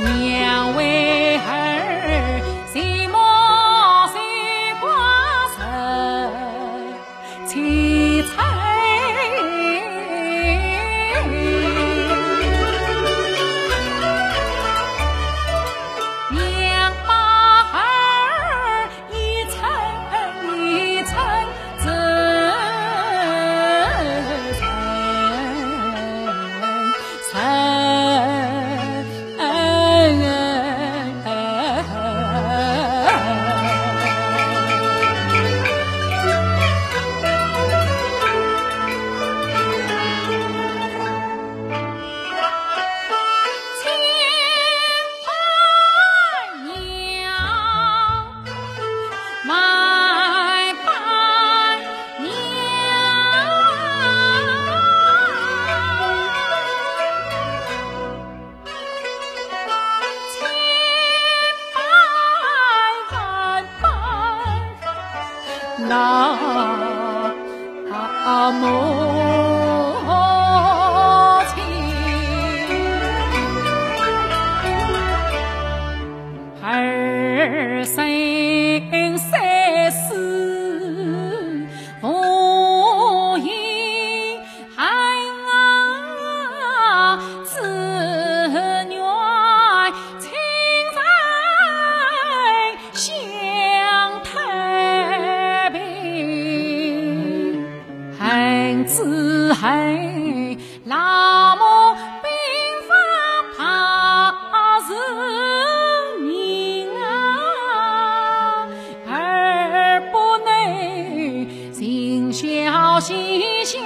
娘为。那阿姆。自恨老母病发怕如命啊，儿不能尽孝心下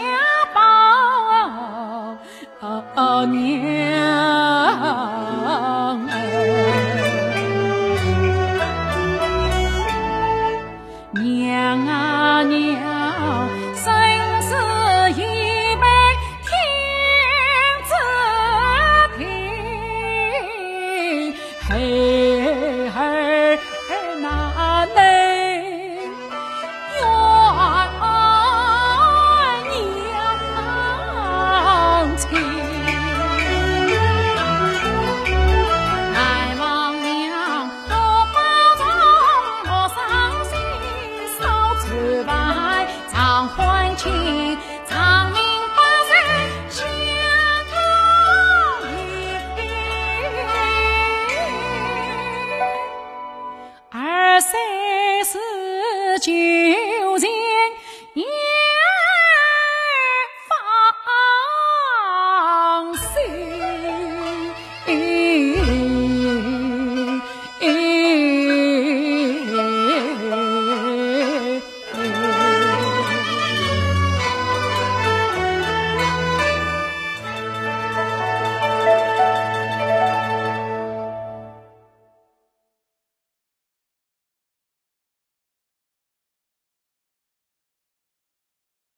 报娘。欢庆